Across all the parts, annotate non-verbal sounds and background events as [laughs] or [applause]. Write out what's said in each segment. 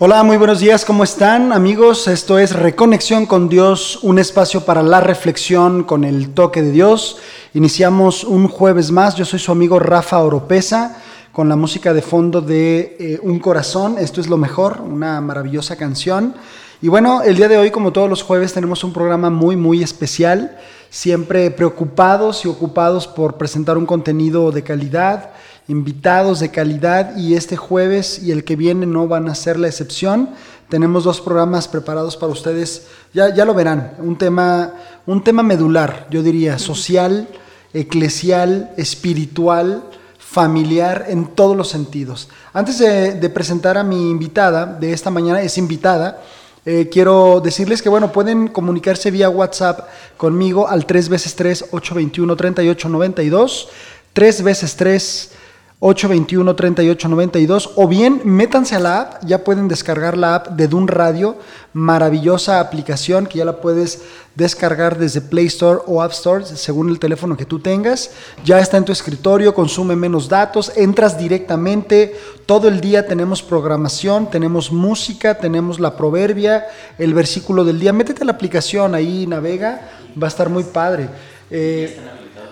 Hola, muy buenos días, ¿cómo están amigos? Esto es Reconexión con Dios, un espacio para la reflexión con el toque de Dios. Iniciamos un jueves más, yo soy su amigo Rafa Oropesa con la música de fondo de eh, Un Corazón, esto es lo mejor, una maravillosa canción. Y bueno, el día de hoy, como todos los jueves, tenemos un programa muy, muy especial, siempre preocupados y ocupados por presentar un contenido de calidad invitados de calidad y este jueves y el que viene no van a ser la excepción. Tenemos dos programas preparados para ustedes, ya, ya lo verán, un tema, un tema medular, yo diría, social, eclesial, espiritual, familiar, en todos los sentidos. Antes de, presentar a mi invitada de esta mañana, es invitada, eh, quiero decirles que, bueno, pueden comunicarse vía WhatsApp conmigo al 3 veces 3 821 3892 3 veces 3 821-3892 o bien métanse a la app, ya pueden descargar la app de Dun Radio, maravillosa aplicación que ya la puedes descargar desde Play Store o App Store según el teléfono que tú tengas, ya está en tu escritorio, consume menos datos, entras directamente, todo el día tenemos programación, tenemos música, tenemos la proverbia, el versículo del día, métete a la aplicación ahí, navega, va a estar muy padre. Eh,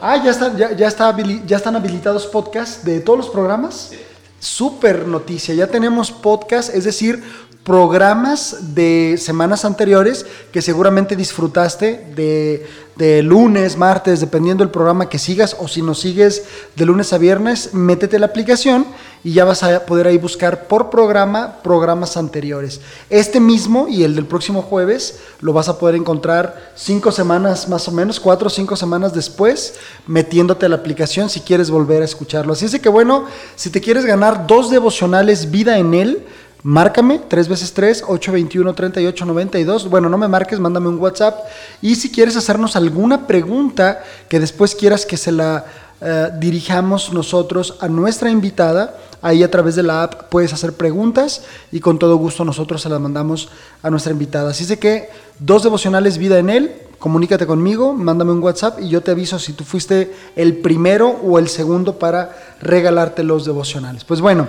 Ah, ya están, ya, ya, está, ya están habilitados podcasts de todos los programas. Súper noticia, ya tenemos podcast, es decir, programas de semanas anteriores que seguramente disfrutaste de, de, lunes, martes, dependiendo del programa que sigas, o si nos sigues de lunes a viernes, métete la aplicación y ya vas a poder ahí buscar por programa programas anteriores. Este mismo y el del próximo jueves lo vas a poder encontrar cinco semanas más o menos, cuatro o cinco semanas después, metiéndote a la aplicación si quieres volver a escucharlo. Así es que bueno, si te quieres ganar dos devocionales vida en él, Márcame 3 veces 3 821 3892. Bueno, no me marques, mándame un WhatsApp. Y si quieres hacernos alguna pregunta que después quieras que se la eh, dirijamos nosotros a nuestra invitada, ahí a través de la app puedes hacer preguntas y con todo gusto nosotros se las mandamos a nuestra invitada. Así es que dos devocionales vida en él. Comunícate conmigo, mándame un WhatsApp y yo te aviso si tú fuiste el primero o el segundo para regalarte los devocionales. Pues bueno,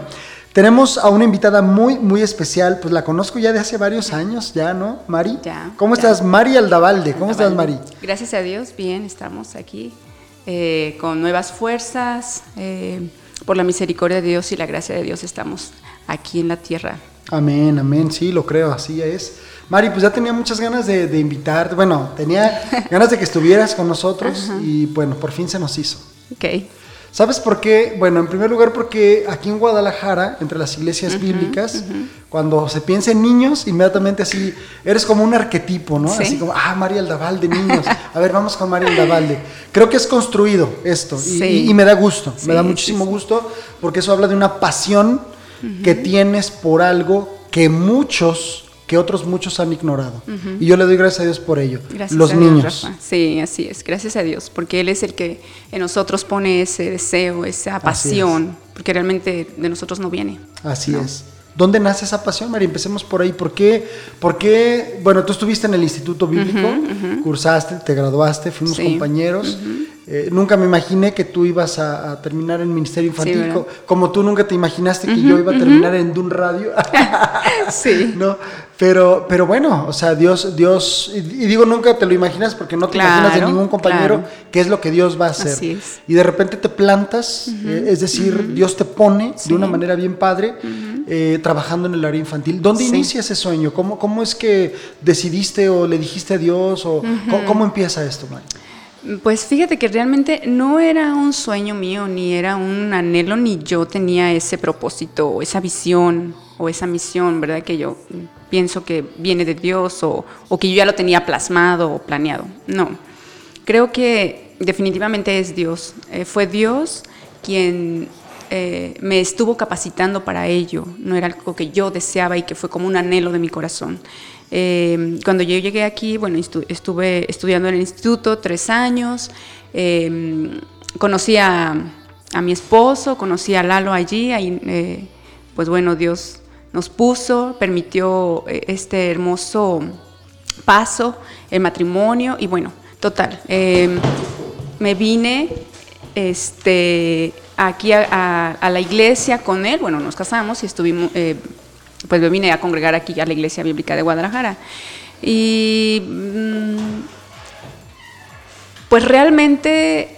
tenemos a una invitada muy, muy especial, pues la conozco ya de hace varios años, ya, ¿no? Mari. Ya. ¿Cómo estás? Mari Aldavalde. ¿Cómo estás, Mari? Gracias a Dios, bien, estamos aquí eh, con nuevas fuerzas. Eh, por la misericordia de Dios y la gracia de Dios estamos aquí en la tierra. Amén, amén, sí, lo creo, así es. Mari, pues ya tenía muchas ganas de, de invitarte, bueno, tenía [laughs] ganas de que estuvieras con nosotros y bueno, por fin se nos hizo. Ok. ¿Sabes por qué? Bueno, en primer lugar porque aquí en Guadalajara, entre las iglesias bíblicas, cuando se piensa en niños, inmediatamente así, eres como un arquetipo, ¿no? Así como, ah, María Aldaval de niños. A ver, vamos con María Aldavalde. Creo que es construido esto y, me da gusto, me da muchísimo gusto porque eso habla de una pasión que tienes por algo que muchos que otros muchos han ignorado. Y yo le doy gracias a Dios por ello. Gracias Los niños. Sí, así es. Gracias a Dios, porque Él es el que en nosotros pone ese deseo, esa pasión, porque realmente de nosotros no viene. Así es. ¿Dónde nace esa pasión, María? Empecemos por ahí. ¿Por qué? ¿Por qué? Bueno, tú estuviste en el Instituto Bíblico, cursaste, te graduaste, fuimos compañeros. Eh, nunca me imaginé que tú ibas a, terminar en Ministerio Infantil, como tú nunca te imaginaste que yo iba a terminar en Dun Radio. [laughs] sí. [laughs] ¿No? Pero, pero bueno, o sea, Dios, Dios, y, digo nunca te lo imaginas porque no te imaginas de ningún compañero qué es lo que Dios va a hacer. Y de repente te plantas, eh, es decir, Dios te pone de una manera bien padre, eh, trabajando en el área infantil. ¿Dónde inicia ese sueño? ¿Cómo, ¿Cómo es que decidiste o le dijiste a Dios? o ¿cómo, empieza esto, Mari? Pues fíjate que realmente no era un sueño mío, ni era un anhelo, ni yo tenía ese propósito, o esa visión, o esa misión, ¿verdad? Que yo pienso que viene de Dios, o, que yo ya lo tenía plasmado o planeado. No, creo que definitivamente es Dios. Eh, fue Dios quien eh, me estuvo capacitando para ello, no era algo que yo deseaba y que fue como un anhelo de mi corazón. Em, cuando yo llegué aquí, bueno, estuve estudiando en el instituto tres años, conocí a, mi esposo, conocí a Lalo allí, ahí, eh, pues bueno, Dios nos puso, permitió eh, este hermoso paso, el matrimonio, y bueno, total, em, me vine este, aquí a, la iglesia con él, bueno, nos casamos y estuvimos, eh, pues me vine a congregar aquí a la Iglesia Bíblica de Guadalajara. Y mm, pues realmente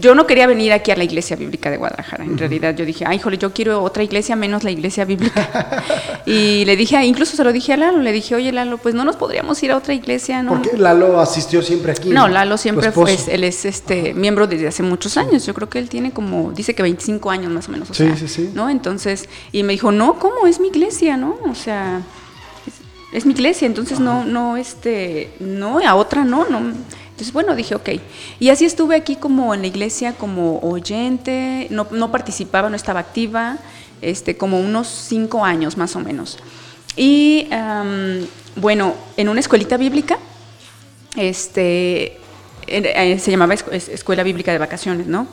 yo no quería venir aquí a la iglesia bíblica de Guadalajara. En realidad yo dije, ay, híjole, yo quiero otra iglesia menos la iglesia bíblica. [laughs] y le dije, incluso se lo dije a Lalo, le dije, oye Lalo, pues no nos podríamos ir a otra iglesia, ¿no? Porque Lalo asistió siempre aquí. No, Lalo siempre fue, él es este miembro desde hace muchos años. Yo creo que él tiene como, dice que 25 años más o menos. O sí, sea, sí, sí. ¿no? Entonces, y me dijo, no, ¿cómo? Es mi iglesia, ¿no? O sea, es, es mi iglesia, entonces no, no, este, no, a otra no, no. Entonces, bueno, dije, ok. Y así estuve aquí como en la iglesia como oyente, no, no participaba, no estaba activa, este, como unos cinco años más o menos. Y bueno, en una escuelita bíblica, este, eh, se llamaba Escuela Bíblica de Vacaciones, ¿no?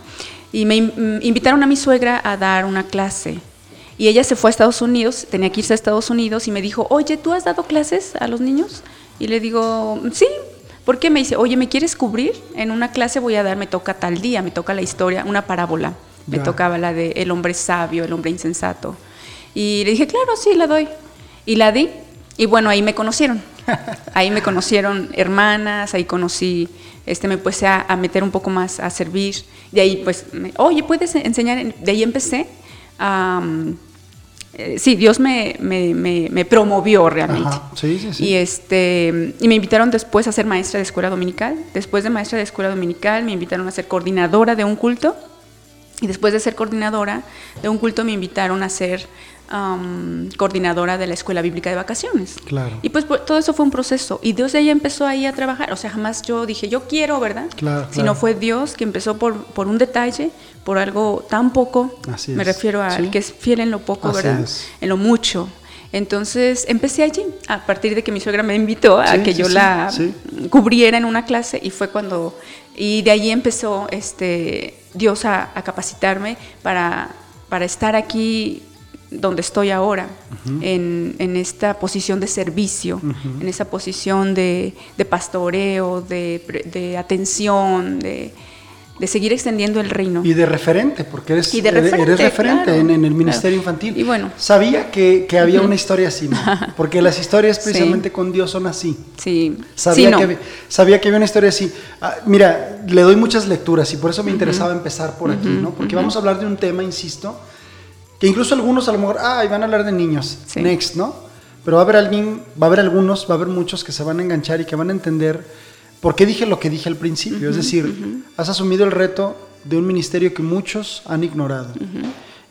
Y me invitaron a mi suegra a dar una clase. Y ella se fue a Estados Unidos, tenía que irse a Estados Unidos y me dijo, oye, ¿tú has dado clases a los niños? Y le digo, sí, ¿Por qué me dice, oye, ¿me quieres cubrir? En una clase voy a dar, me toca tal día, me toca la historia, una parábola. Me tocaba la de el hombre sabio, el hombre insensato. Y le dije, claro, sí, la doy. Y la di. Y bueno, ahí me conocieron. [laughs] Ahí me conocieron hermanas, ahí conocí, este, me puse a, meter un poco más a servir. De ahí, pues, oye, ¿puedes enseñar? De ahí empecé a... Eh, sí, Dios me, me, promovió realmente. Sí, sí, sí. Y, este, y me invitaron después a ser maestra de escuela dominical. Después de maestra de escuela dominical me invitaron a ser coordinadora de un culto. Y después de ser coordinadora de un culto me invitaron a ser coordinadora de la escuela bíblica de vacaciones. Claro. Y pues, pues, todo eso fue un proceso. Y Dios de ahí empezó ahí a trabajar. O sea, jamás yo dije, yo quiero, ¿verdad? Claro. Sino fue Dios que empezó por, por un detalle, por algo tan poco. Así Me refiero al que es fiel en lo poco, Así ¿verdad? es. En lo mucho. Entonces empecé allí, a partir de que mi suegra me invitó a Sí, que sí, yo la cubriera en una clase y fue cuando, y de allí empezó este, Dios a, a capacitarme para, para estar aquí donde estoy ahora, en, en esta posición de servicio, en esa posición de, de pastoreo, de, de atención, de, de seguir extendiendo el reino. Y de referente, porque eres, Y de eres- referente, eres referente claro, en, en el claro. ministerio infantil. Y bueno. Sabía que, que había una historia así, ¿no? [laughs] porque las historias Sí. precisamente con Dios son así. Sí, Sabía, sí, no. que, había- sabía que había una historia así. Ah, mira, le doy muchas lecturas y por eso me interesaba empezar por aquí, ¿no? Porque vamos a hablar de un tema, insisto, que incluso algunos a lo mejor, ay, van a hablar de niños, Sí. next, ¿no? Pero va a haber alguien, va a haber algunos, va a haber muchos que se van a enganchar y que van a entender por qué dije lo que dije al principio. es decir, has asumido el reto de un ministerio que muchos han ignorado.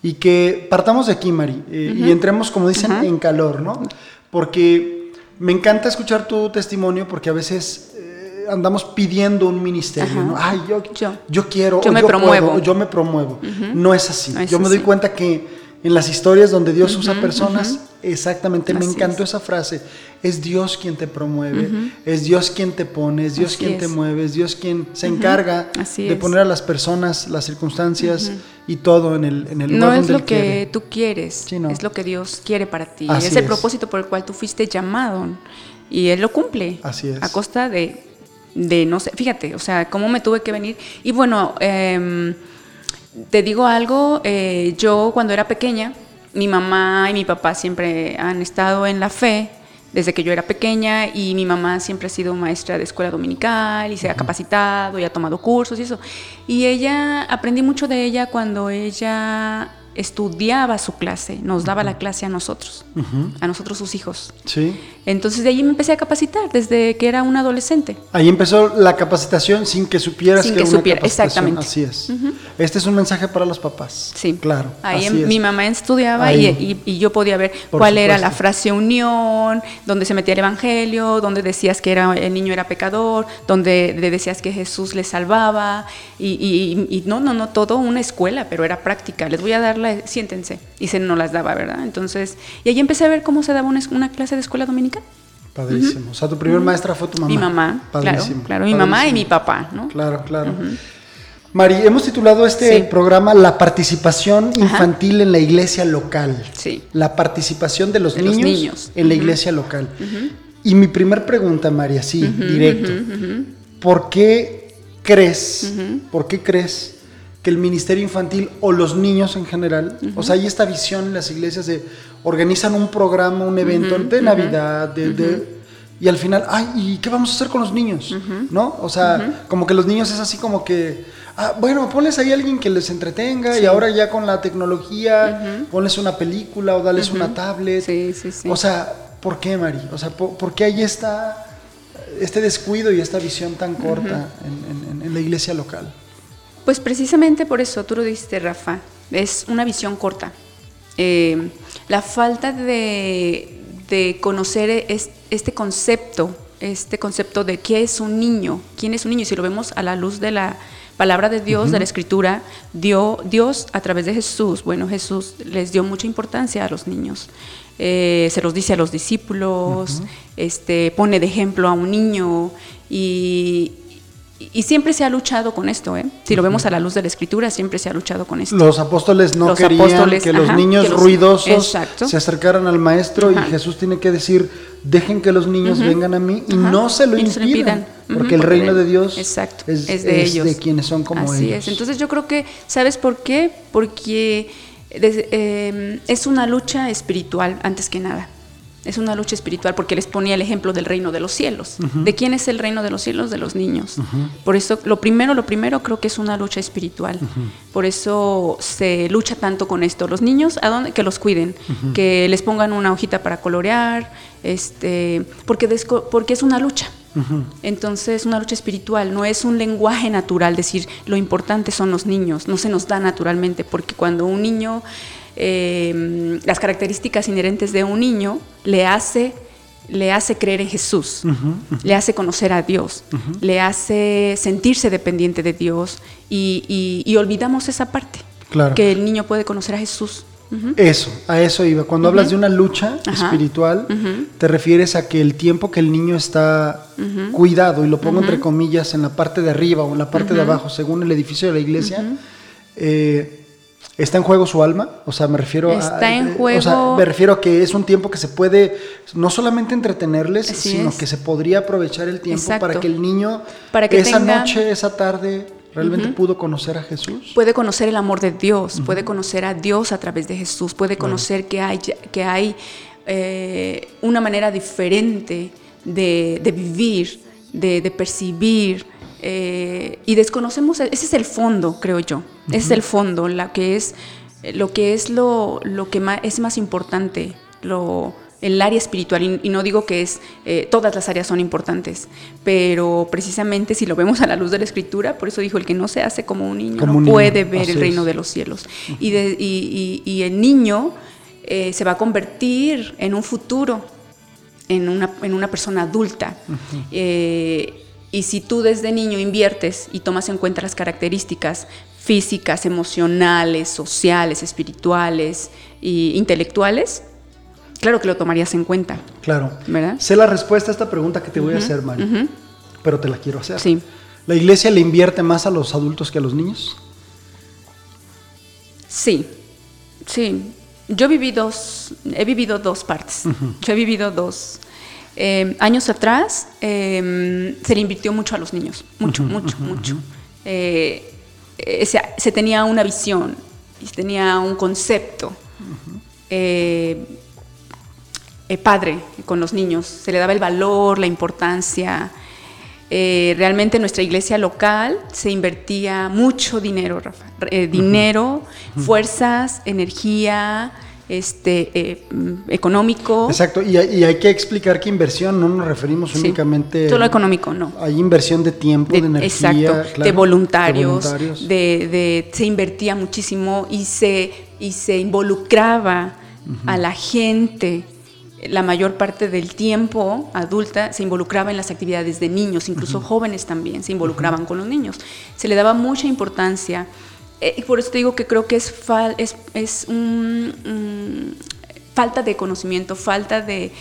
Y que partamos de aquí, Mari, eh, y entremos, como dicen, en calor, ¿no? Porque me encanta escuchar tu testimonio porque a veces eh, andamos pidiendo un ministerio, Ajá. ¿no? Ay, yo, Yo. yo quiero, Yo me yo promuevo. puedo, yo me promuevo. No es así. No es yo me doy cuenta que en las historias donde Dios usa personas, exactamente, me Así encantó es. esa frase. Es Dios quien te promueve, es Dios quien te pone, es Dios Así quien te es. mueve, es Dios quien se encarga Así de es. poner a las personas, las circunstancias y todo en el, en el lugar No es donde lo Él que quiere. tú quieres, Sí, no. es lo que Dios quiere para ti. Así es el es. propósito por el cual tú fuiste llamado y Él lo cumple. Así es. A costa de, de no sé, fíjate, o sea, cómo me tuve que venir. Y bueno, em, te digo algo, eh, yo cuando era pequeña, mi mamá y mi papá siempre han estado en la fe desde que yo era pequeña y mi mamá siempre ha sido maestra de escuela dominical y se ha capacitado y ha tomado cursos y eso. Y ella, aprendí mucho de ella cuando ella estudiaba su clase, nos daba la clase a nosotros, a nosotros sus hijos. Sí. Entonces de ahí me empecé a capacitar desde que era una adolescente. Ahí empezó la capacitación sin que supieras Sin que, que era una supiera, capacitación. exactamente. Así es. Este es un mensaje para los papás. Sí. Claro. Ahí así em- mi mamá estudiaba y, y- y yo podía ver Por cuál era supuesto. la frase unión, donde se metía el evangelio, donde decías que era, el niño era pecador, donde le decías que Jesús le salvaba. Y, y- y no, no, no, todo una escuela, pero era práctica. Les voy a dar siéntense. Y se nos las daba, ¿verdad? Entonces, y ahí empecé a ver cómo se daba una, clase de escuela dominical. Padrísimo. O sea, tu primer maestra fue tu mamá. Mi mamá, claro, Padrísimo, claro, mi mamá y mi papá, ¿no? Claro, claro. Mari, hemos titulado este Sí. programa La participación infantil en la iglesia local. Sí. La participación de los, De los niños, en la iglesia local. Y mi primer pregunta, Mari, así, directo. ¿Por qué crees, por qué crees que el ministerio infantil o los niños en general, o sea, hay esta visión en las iglesias de organizan un programa, un evento de Navidad, de, y al final, ay, ¿y qué vamos a hacer con los niños? ¿No? O sea, como que los niños es así como que, ah, bueno, ponles ahí a alguien que les entretenga y ahora ya con la tecnología, ponles una película o dales una tablet. Sí, sí, sí. O sea, ¿por qué, Mari? O sea, ¿por, qué hay esta, este descuido y esta visión tan corta en la iglesia local? Pues precisamente por eso, tú lo dijiste, Rafa, es una visión corta. Eh, la falta de, conocer este concepto, este concepto de qué es un niño, quién es un niño, si lo vemos a la luz de la palabra de Dios, de la escritura, dio, Dios a través de Jesús, bueno, Jesús les dio mucha importancia a los niños. Eh, se los dice a los discípulos, este, pone de ejemplo a un niño y, y siempre se ha luchado con esto, ¿eh? Si lo vemos a la luz de la escritura, siempre se ha luchado con esto. Los apóstoles no querían que los niños ruidosos se acercaran al maestro y Jesús tiene que decir, dejen que los niños vengan a mí y no se lo impidan, porque el reino de Dios Es, de ellos. de quienes son como Así es. Entonces yo creo que, ¿sabes por qué? Porque eh, es una lucha espiritual antes que nada. Es una lucha espiritual porque les ponía el ejemplo del reino de los cielos. ¿De quién es el reino de los cielos? De los niños. Por eso, lo primero, lo primero creo que es una lucha espiritual. Por eso se lucha tanto con esto. Los niños, ¿a dónde? Que los cuiden, que les pongan una hojita para colorear, este, porque, porque es una lucha. Entonces, una lucha espiritual, no es un lenguaje natural, decir lo importante son los niños, no se nos da naturalmente, porque cuando un niño eh, las características inherentes de un niño le hace, le hace creer en Jesús, le hace conocer a Dios, le hace sentirse dependiente de Dios y, olvidamos esa parte, que el niño puede conocer a Jesús. Eso, a eso iba. Cuando hablas de una lucha espiritual, te refieres a que el tiempo que el niño está cuidado, y lo pongo entre comillas en la parte de arriba o en la parte de abajo, según el edificio de la iglesia, eh, ¿Está en juego su alma? O sea, me refiero a. en juego. O sea, me refiero a que es un tiempo que se puede no solamente entretenerles, sino que se podría aprovechar el tiempo para que el niño para que esa noche, esa tarde, realmente pudo conocer a Jesús. Puede conocer el amor de Dios, puede conocer a Dios a través de Jesús, puede conocer que hay, que hay eh, una manera diferente de, vivir, de, de percibir eh, y desconocemos, ese es el fondo, creo yo, ese es el fondo, la que es, lo que es lo, lo que más, es más importante, lo, el área espiritual, y, no digo que es, eh, todas las áreas son importantes, pero precisamente si lo vemos a la luz de la escritura, por eso dijo, el que no se hace como un niño no puede ver el reino de los cielos. y, y, el niño eh, se va a convertir en un futuro, en una, en una persona adulta. Y si tú desde niño inviertes y tomas en cuenta las características físicas, emocionales, sociales, espirituales e intelectuales, claro que lo tomarías en cuenta. Claro. ¿Verdad? Sé la respuesta a esta pregunta que te voy a hacer, Mari, pero te la quiero hacer. Sí. ¿La iglesia le invierte más a los adultos que a los niños? Sí, sí. Yo viví dos, he vivido dos partes. Yo he vivido dos eh, años atrás em, se le invirtió mucho a los niños, mucho, mucho, mucho. Eh, eh, se, tenía una visión, se tenía un concepto padre con los niños, se le daba el valor, la importancia. realmente en nuestra iglesia local se invertía mucho dinero, Rafa, dinero, fuerzas, energía, este, eh, económico. Exacto, y hay, que explicar que inversión no nos referimos únicamente... Solo económico, no. Hay inversión de tiempo, de, energía. Exacto, de, voluntarios, de, se invertía muchísimo y se, y se involucraba a la gente la mayor parte del tiempo adulta se involucraba en las actividades de niños, incluso jóvenes también se involucraban con los niños. Se le daba mucha importancia eh, y por eso te digo que creo que es, es, es un, falta de conocimiento, falta de,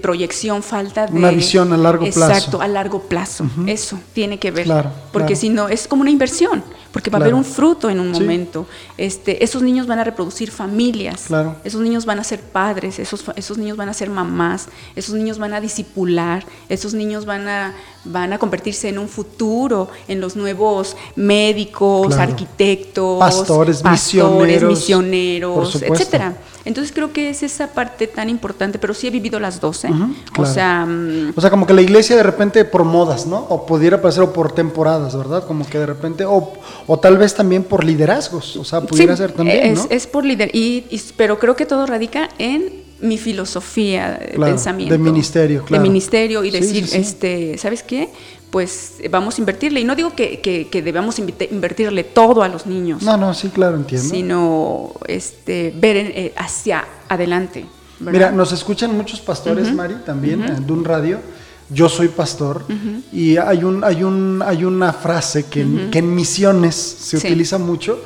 proyección, falta de... Una visión a largo plazo. Exacto, a largo plazo. Eso tiene que ver. Claro, porque si no, es como una inversión. Porque va a haber un fruto en un momento. Este, esos niños van a reproducir familias, esos niños van a ser padres, esos, esos niños van a ser mamás, esos niños van a disipular, esos niños van a, van a convertirse en un futuro, en los nuevos médicos, arquitectos, pastores, misioneros, misioneros etcétera. Entonces creo que es esa parte tan importante, pero sí he vivido las dos, ¿eh? O sea... Mm, o sea, como que la iglesia de repente por modas, ¿no? O pudiera pasar o por temporadas, ¿verdad? Como que de repente, o, o tal vez también por liderazgos, o sea, pudiera ser también, es, ¿no? Es por liderazgo, y, pero creo que todo radica en mi filosofía de pensamiento. De ministerio, claro. De ministerio y decir, este, ¿sabes qué? Pues vamos a invertirle. Y no digo que, que, debamos invertirle todo a los niños. No, no, sí, claro, entiendo. Sino este, ver eh, hacia adelante. Mira, nos escuchan muchos pastores, Mari, también, de un radio. Yo soy pastor y hay, un, hay, un, hay una frase que, en, misiones se utiliza mucho,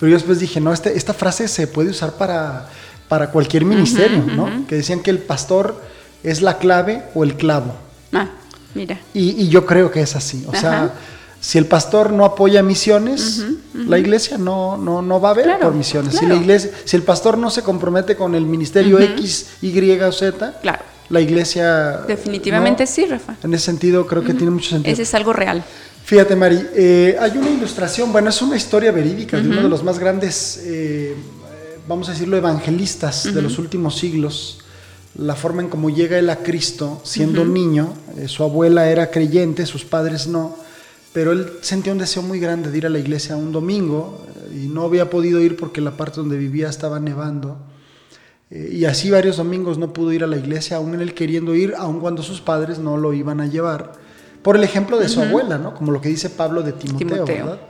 pero yo después dije, no, este, esta frase se puede usar para, para cualquier ministerio, ¿no? Que decían que el pastor es la clave o el clavo. Ah. Mira. Y, yo creo que es así. O sea, si el pastor no apoya misiones, la iglesia no, no, no va a haber por misiones. Si, la iglesia, si el pastor no se compromete con el ministerio X, Y o Z, la iglesia... Definitivamente sí, Rafa. En ese sentido creo que tiene mucho sentido. Ese es algo real. Fíjate, Mari, eh, hay una ilustración, bueno, es una historia verídica de uno de los más grandes, eh, vamos a decirlo, evangelistas de los últimos siglos, la forma en cómo llega él a Cristo siendo niño. Eh, su abuela era creyente, sus padres no, pero él sentía un deseo muy grande de ir a la iglesia un domingo eh, y no había podido ir porque la parte donde vivía estaba nevando. Eh, y así varios domingos no pudo ir a la iglesia, aún él queriendo ir, aun cuando sus padres no lo iban a llevar. Por el ejemplo de su abuela, ¿no? Como lo que dice Pablo de Timoteo, ¿verdad?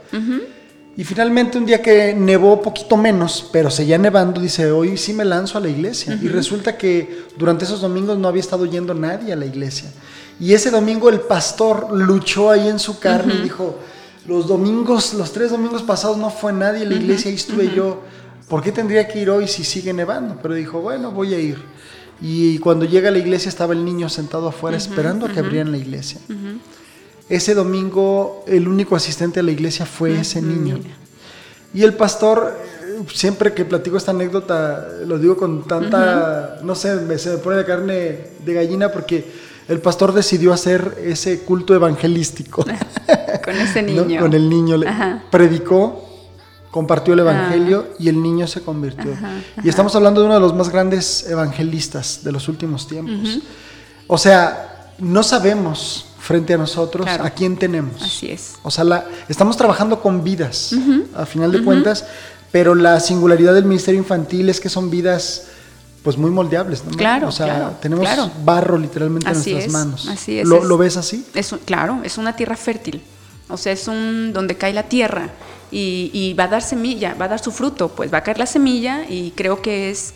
Y finalmente un día que nevó poquito menos, pero seguía nevando, dice, hoy sí me lanzo a la iglesia. Y resulta que durante esos domingos no había estado yendo nadie a la iglesia. Y ese domingo el pastor luchó ahí en su carne y dijo, los domingos, los tres domingos pasados no fue nadie a la iglesia, ahí estuve yo. ¿Por qué tendría que ir hoy si sigue nevando? Pero dijo, bueno, voy a ir. Y cuando llega a la iglesia estaba el niño sentado afuera esperando a que abrieran la iglesia. Ese domingo el único asistente a la iglesia fue ese niño. Y el pastor, siempre que platico esta anécdota, lo digo con tanta, no sé, se me pone la carne de gallina porque el pastor decidió hacer ese culto evangelístico. [laughs] con ese niño. Con el niño. Predicó, compartió el evangelio y el niño se convirtió. Y estamos hablando de uno de los más grandes evangelistas de los últimos tiempos. O sea, no sabemos frente a nosotros, ¿a quién tenemos? Así es. O sea, la, estamos trabajando con vidas, a final de cuentas, pero la singularidad del Ministerio Infantil es que son vidas pues muy moldeables, ¿no? Claro, o sea, tenemos barro literalmente en nuestras manos. Así es. ¿Lo, ves así? Es, claro, es una tierra fértil. O sea, es un donde cae la tierra y, y, va a dar semilla, va a dar su fruto, pues va a caer la semilla y creo que es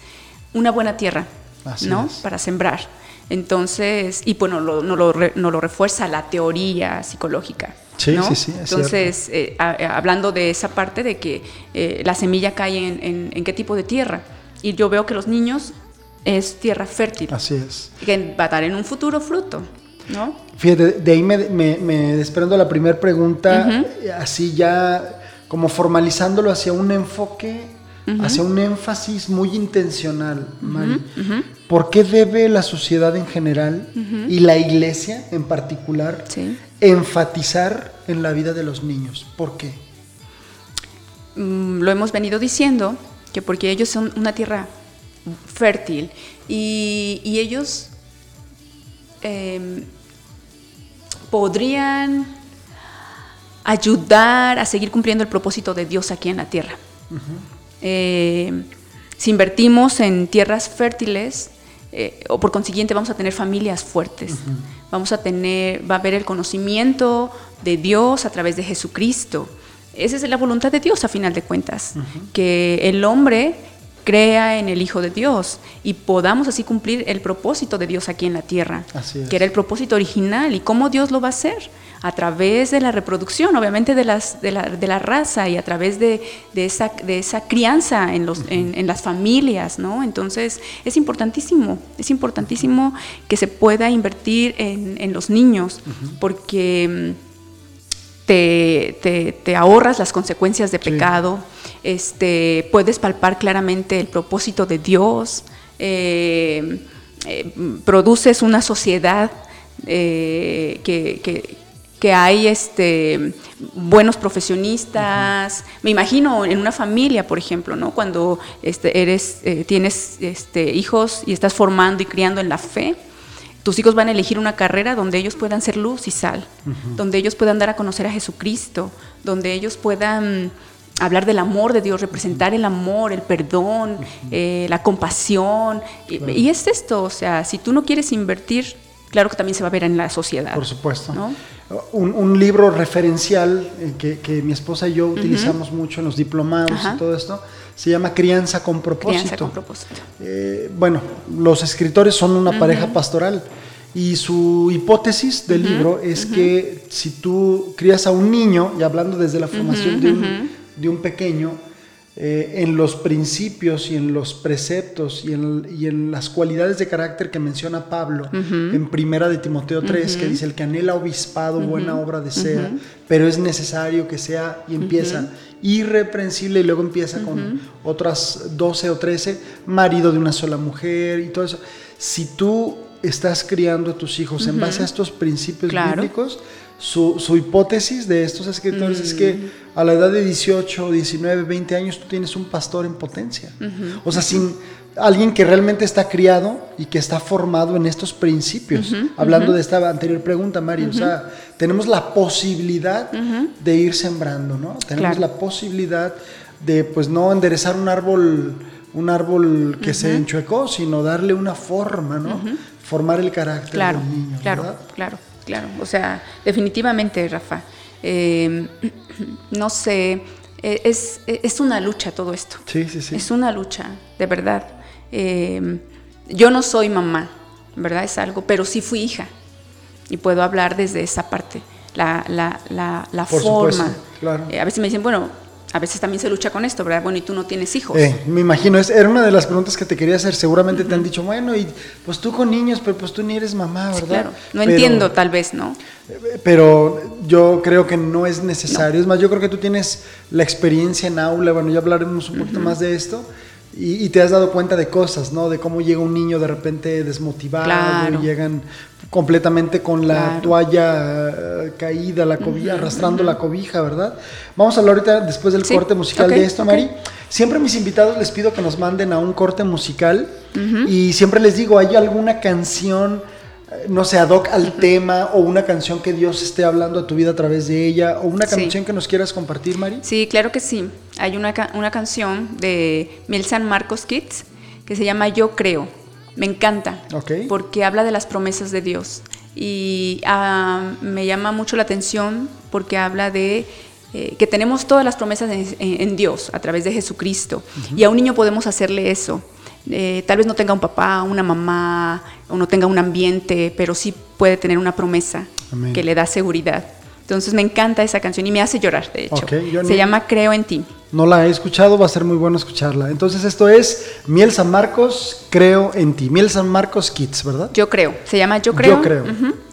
una buena tierra, ¿no? Para sembrar. Entonces, y bueno, no lo, lo, refuerza la teoría psicológica. Sí, sí, sí. Entonces, eh, hablando de esa parte de que eh, la semilla cae en, en, qué tipo de tierra. Y yo veo que los niños es tierra fértil. Así es. Que va a dar en un futuro fruto. ¿no? Fíjate, de ahí me, me, me desprendo la primera pregunta, así ya como formalizándolo hacia un enfoque hacia un énfasis muy intencional, Mari. ¿Por qué debe la sociedad en general y la iglesia en particular enfatizar en la vida de los niños? ¿Por qué? Mm, lo hemos venido diciendo, que porque ellos son una tierra fértil y, ellos em, podrían ayudar a seguir cumpliendo el propósito de Dios aquí en la tierra. Eh, si invertimos en tierras fértiles, eh, o por consiguiente vamos a tener familias fuertes. Vamos a tener, va a haber el conocimiento de Dios a través de Jesucristo. Esa es la voluntad de Dios a final de cuentas, que el hombre crea en el Hijo de Dios y podamos así cumplir el propósito de Dios aquí en la tierra, que era el propósito original. ¿Y cómo Dios lo va a hacer? A través de la reproducción, obviamente de, las, de, la, de la raza y a través de, de, esa, de esa crianza en, los, en, las familias, ¿no? Entonces es importantísimo, es importantísimo que se pueda invertir en, en los niños, porque te, te, ahorras las consecuencias de pecado, este, puedes palpar claramente el propósito de Dios, eh, eh, produces una sociedad eh, que, que, hay este, buenos profesionistas. Me imagino en una familia, por ejemplo, ¿no? cuando este, eres, tienes este, hijos y estás formando y criando en la fe tus hijos van a elegir una carrera donde ellos puedan ser luz y sal, donde ellos puedan dar a conocer a Jesucristo, donde ellos puedan hablar del amor de Dios, representar el amor, el perdón, eh, la compasión. Y, es esto, o sea, si tú no quieres invertir, claro que también se va a ver en la sociedad. Por supuesto. Un, libro referencial eh, que, mi esposa y yo utilizamos mucho en los diplomados y todo esto se llama Crianza con propósito. Crianza con propósito. Eh, bueno, los escritores son una pareja pastoral y su hipótesis del libro es que si tú crías a un niño, y hablando desde la formación de, un, de, un, pequeño, eh, en los principios y en los preceptos y en, y en, las cualidades de carácter que menciona Pablo en Primera de Timoteo 3, que dice el que anhela obispado, buena obra desea, pero es necesario que sea, y empieza irreprensible y luego empieza con otras 12 o 13, marido de una sola mujer y todo eso. Si tú estás criando a tus hijos en base a estos principios bíblicos, su, hipótesis de estos escritores es que mm. a la edad de 18, 19, 20 años tú tienes un pastor en potencia. O sea, sin alguien que realmente está criado y que está formado en estos principios. Hablando de esta anterior pregunta, Mario, o sea, tenemos la posibilidad de ir sembrando, ¿no? Tenemos la posibilidad de, pues, no enderezar un árbol un árbol que se enchuecó, sino darle una forma, ¿no? Formar el carácter claro, del niño. Claro, claro, claro. O sea, definitivamente, Rafa. Em, [clears throat] no sé, e, es, es, una lucha todo esto. Sí, sí, sí. Es una lucha, de verdad. Em, yo no soy mamá, ¿verdad? Es algo, pero sí fui hija. Y puedo hablar desde esa parte. La, la, la, la forma. claro. Eh, a veces me dicen, bueno, a veces también se lucha con esto, ¿verdad? Bueno, y tú no tienes hijos. Eh, me imagino, es, era una de las preguntas que te quería hacer. Seguramente te han dicho, bueno, y pues tú con niños, pero pues tú ni eres mamá, ¿verdad? claro, no entiendo tal vez, ¿no? Eh, pero yo creo que no es necesario. Es más, yo creo que tú tienes la experiencia en aula, bueno, ya hablaremos un poquito más de esto. Y, te has dado cuenta de cosas, ¿no? De cómo llega un niño de repente desmotivado y llegan completamente con la toalla eh, caída, la cobija, arrastrando la cobija, ¿verdad? Vamos a hablar ahorita después del corte musical de esto, Mari. Siempre a mis invitados les pido que nos manden a un corte musical y siempre les digo, ¿hay alguna canción no sé, ad hoc al tema o una canción que Dios esté hablando a tu vida a través de ella o una canción que nos quieras compartir, Mari? Sí, claro que sí. Hay una, una canción de Mil San Marcos Kids que se llama Yo Creo. Me encanta porque habla de las promesas de Dios y ah, me llama mucho la atención porque habla de eh, que tenemos todas las promesas en, Dios a través de Jesucristo y a un niño podemos hacerle eso. Eh, tal vez no tenga un papá, una mamá, o no tenga un ambiente, pero sí puede tener una promesa que le da seguridad. Entonces me encanta esa canción y me hace llorar, de hecho. Se llama Creo en ti. No la he escuchado, va a ser muy bueno escucharla. Entonces esto es Miel San Marcos, Creo en ti. Miel San Marcos Kids, ¿verdad? Yo creo. Se llama Yo creo. Yo creo.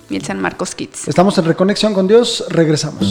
Miel San Marcos Kids. Estamos en Reconexión con Dios, regresamos.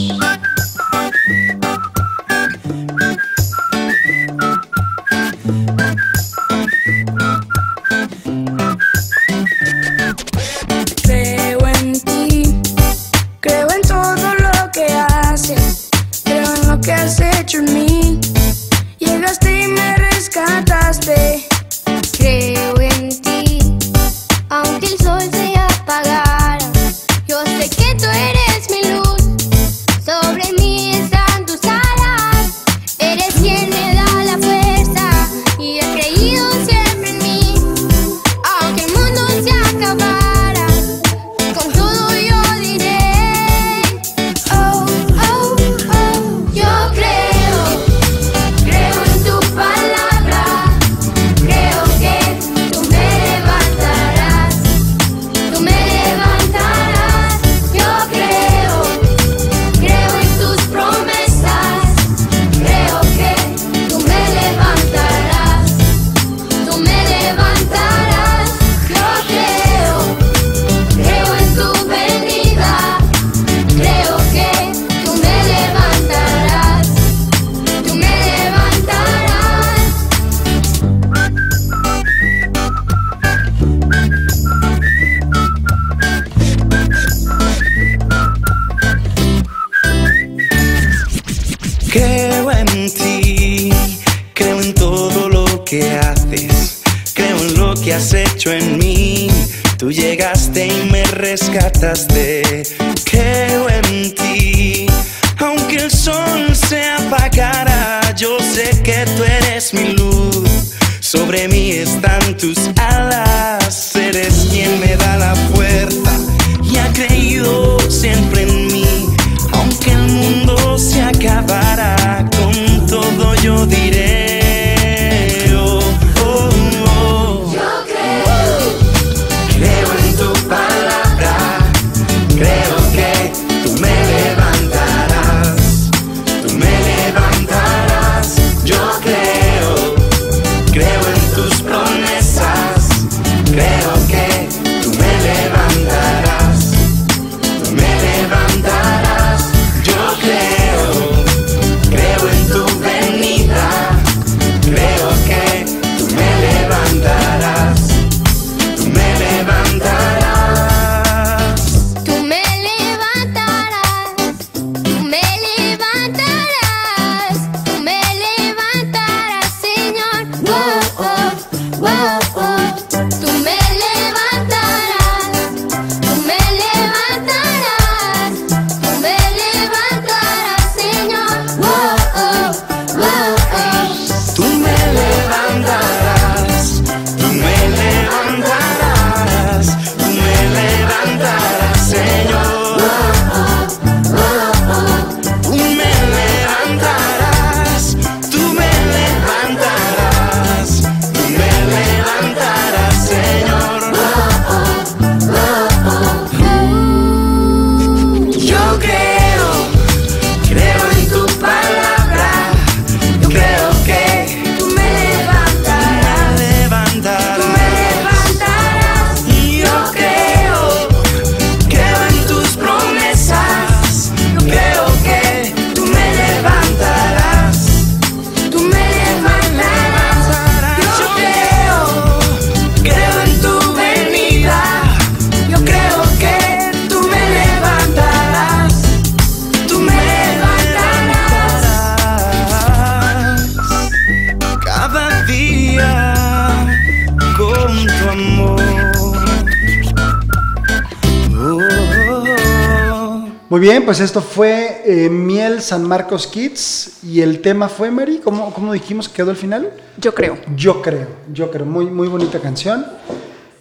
Pues esto fue eh, Miel San Marcos Kids y el tema fue, Mary, ¿cómo, cómo dijimos que quedó al final? Yo creo. Yo creo, yo creo, muy, muy bonita canción.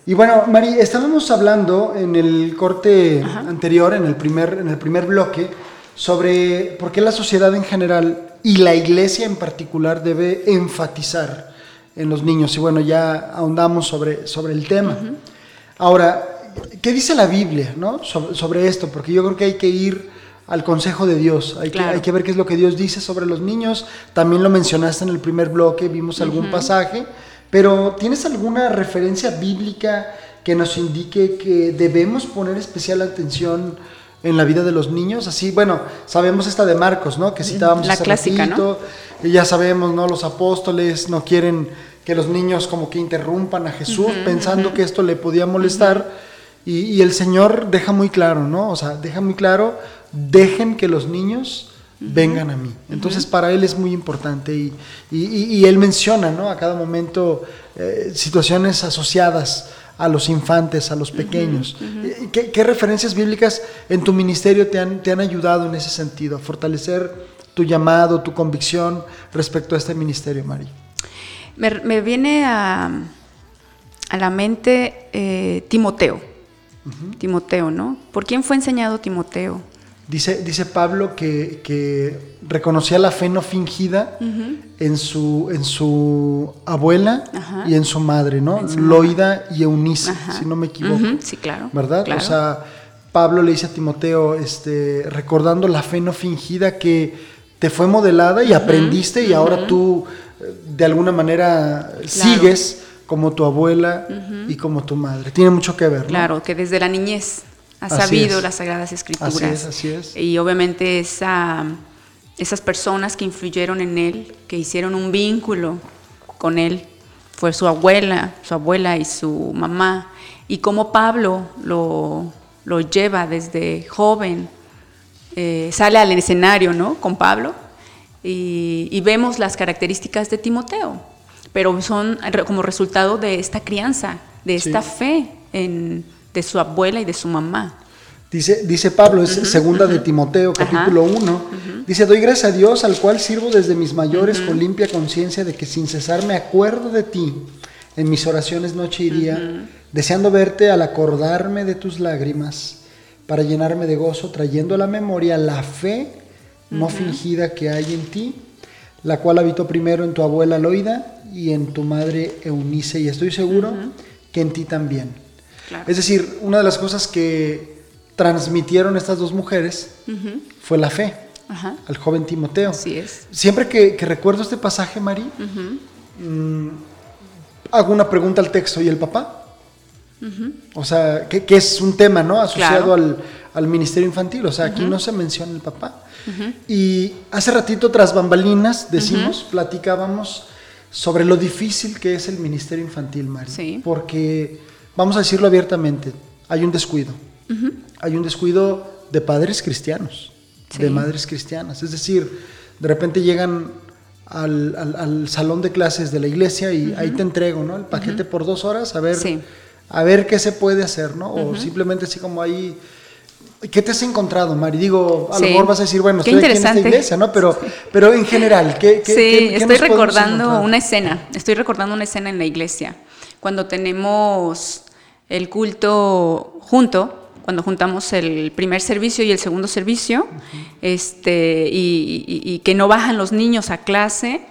Y bueno, Mari, estábamos hablando en el corte anterior, en el, primer, en el primer bloque, sobre por qué la sociedad en general y la iglesia en particular debe enfatizar en los niños. Y bueno, ya ahondamos sobre, sobre el tema. Ahora, ¿qué dice la Biblia ¿no? sobre, sobre esto? Porque yo creo que hay que ir al consejo de Dios. Hay, Claro. que, hay que ver qué es lo que Dios dice sobre los niños. También lo mencionaste en el primer bloque, vimos algún pasaje. Pero ¿tienes alguna referencia bíblica que nos indique que debemos poner especial atención en la vida de los niños? Así, bueno, sabemos esta de Marcos, ¿no? Que citábamos La hace clásica, ¿no? ratito, Y ya sabemos, ¿no? Los apóstoles no quieren que los niños como que interrumpan a Jesús pensando que esto le podía molestar. Y, y el Señor deja muy claro, ¿no? O sea, deja muy claro, dejen que los niños vengan a mí. Entonces para Él es muy importante y, y- y- y Él menciona, ¿no? A cada momento eh, situaciones asociadas a los infantes, a los pequeños. Eh, ¿Qué, qué referencias bíblicas en tu ministerio te han, te han ayudado en ese sentido, a fortalecer tu llamado, tu convicción respecto a este ministerio, Mari? Me, me viene a, a la mente eh, Timoteo. Timoteo, ¿no? ¿Por quién fue enseñado Timoteo? Dice, dice Pablo que, que reconocía la fe no fingida en, su, en su abuela Ajá. y en su madre, ¿no? Su Loida y Eunice, Ajá. si no me equivoco. Sí, claro, ¿Verdad? claro. O sea, Pablo le dice a Timoteo, este, recordando la fe no fingida que te fue modelada y aprendiste y ahora tú eh, de alguna manera sigues como tu abuela y como tu madre. Tiene mucho que ver, ¿no? Claro, que desde la niñez ha sabido es. las Sagradas Escrituras. Así es, así es. Y obviamente esa, esas personas que influyeron en él, que hicieron un vínculo con él, fue su abuela, su abuela y su mamá. Y como Pablo lo, lo lleva desde joven, eh, sale al escenario, ¿no? Con Pablo. Y, y vemos las características de Timoteo, pero son como resultado de esta crianza, de esta Sí. fe en, de su abuela y de su mamá. Dice, dice Pablo, es segunda de Timoteo, capítulo 1. Dice, doy gracias a Dios al cual sirvo desde mis mayores con limpia conciencia de que sin cesar me acuerdo de ti. En mis oraciones noche y día, deseando verte al acordarme de tus lágrimas, para llenarme de gozo, trayendo a la memoria la fe no fingida que hay en ti, la cual habitó primero en tu abuela Loida y en tu madre Eunice, y estoy seguro que en ti también. Claro. Es decir, una de las cosas que transmitieron estas dos mujeres fue la fe Ajá. al joven Timoteo. Así es. Siempre que, que recuerdo este pasaje, Mari, mm, hago una pregunta al texto. ¿Y el papá? O sea, que, que es un tema, ¿no? Asociado Claro. al, al ministerio infantil. O sea, aquí no se menciona el papá. Y hace ratito, tras bambalinas, decimos, platicábamos sobre lo difícil que es el ministerio infantil, Mari. Sí. Porque, vamos a decirlo abiertamente, hay un descuido. Hay un descuido de padres cristianos, de madres cristianas. Es decir, de repente llegan al, al- al salón de clases de la iglesia y ahí te entrego, ¿no? El paquete por dos horas a ver, Sí. a ver qué se puede hacer, ¿no? O simplemente así como ahí. ¿Qué te has encontrado, Mari? Digo, a lo mejor vas a decir, bueno, Qué estoy aquí en esta iglesia, ¿no? Pero, pero en general, ¿qué, qué- sí, qué- estoy nos recordando una escena, estoy recordando una escena en la iglesia, cuando tenemos el culto junto, cuando juntamos el primer servicio y el segundo servicio, este, y, y- y que no bajan los niños a clase,